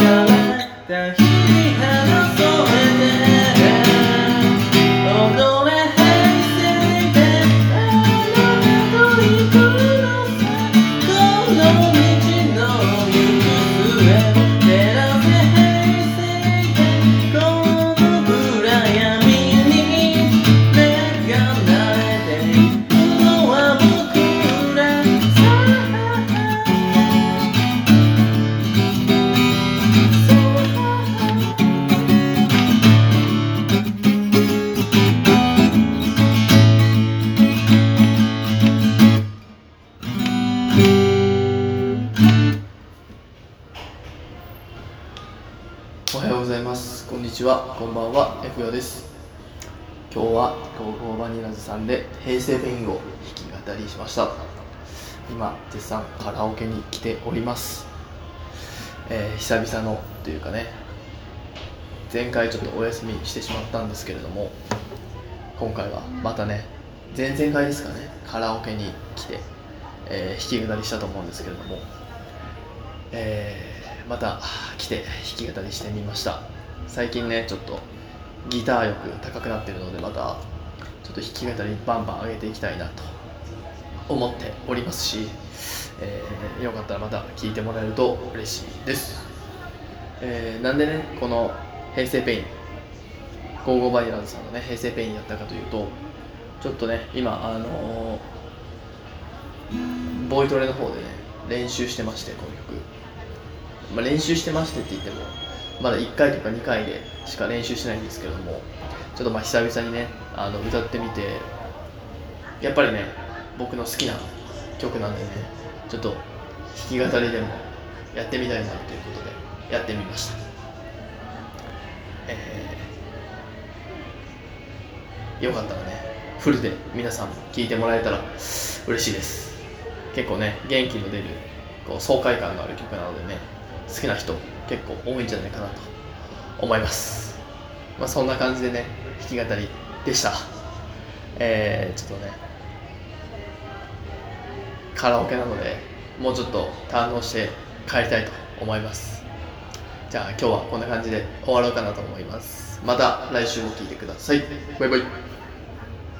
変わた日々うざいますこんにちは、こんばんは、F よです。今日は、 go!go!vanillas さんで平成ペインを弾き語りしました。今、絶賛カラオケに来ております。えー久々のというかね、前回ちょっとお休みしてしまったんですけれども、今回はまたね、前々回ですかね、カラオケに来て、えー弾き語りしたと思うんですけれども、えーまた来て弾き語りしてみました。最近ねちょっとギター力高くなってるのでまたちょっと弾き語りバンバン上げていきたいなと思っておりますし、えーよかったらまた聴いてもらえると嬉しいです、えーなんでねこの平成ペイン go!go!vanillas さんのね平成ペインやったかというとちょっとね今あのーボイトレの方でね練習してましてこの曲。まあ、練習してましてって言ってもまだ1回とか2回でしか練習してないんですけどもちょっとまあ久々にねあの歌ってみてやっぱりね僕の好きな曲なんでねちょっと弾き語りでもやってみたいなということでやってみました。えーよかったらねフルで皆さんも聴いてもらえたら嬉しいです。結構ね元気の出るこう爽快感がある曲なのでね好きな人結構多いんじゃないかなと思います。まあそんな感じでね弾き語りでした。えー、ちょっとねカラオケなのでもうちょっと堪能して帰りたいと思います。じゃあ今日はこんな感じで終わろうかなと思います。また来週も聴いてください。バイバイ。